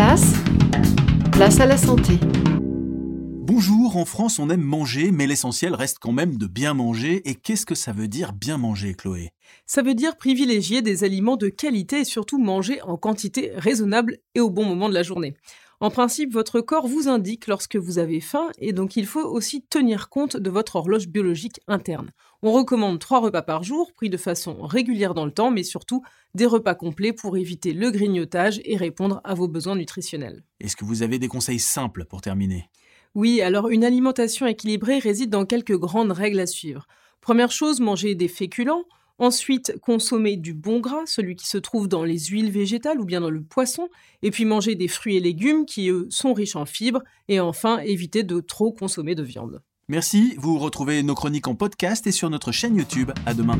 place, place à la santé. En France on aime manger, mais l'essentiel reste quand même de bien manger. Et qu'est-ce que ça veut dire bien manger, Chloé? Ça veut dire privilégier des aliments de qualité et surtout manger en quantité raisonnable et au bon moment de la journée. En principe, votre corps vous indique lorsque vous avez faim et donc il faut aussi tenir compte de votre horloge biologique interne. On recommande trois repas par jour, pris de façon régulière dans le temps, mais surtout des repas complets pour éviter le grignotage et répondre à vos besoins nutritionnels. Est-ce que vous avez des conseils simples pour terminer? Oui, alors une alimentation équilibrée réside dans quelques grandes règles à suivre. Première chose, manger des féculents, Ensuite, consommer du bon gras, celui qui se trouve dans les huiles végétales ou bien dans le poisson. Et puis manger des fruits et légumes qui, eux, sont riches en fibres. Et enfin, éviter de trop consommer de viande. Merci, vous retrouvez nos chroniques en podcast et sur notre chaîne YouTube. À demain.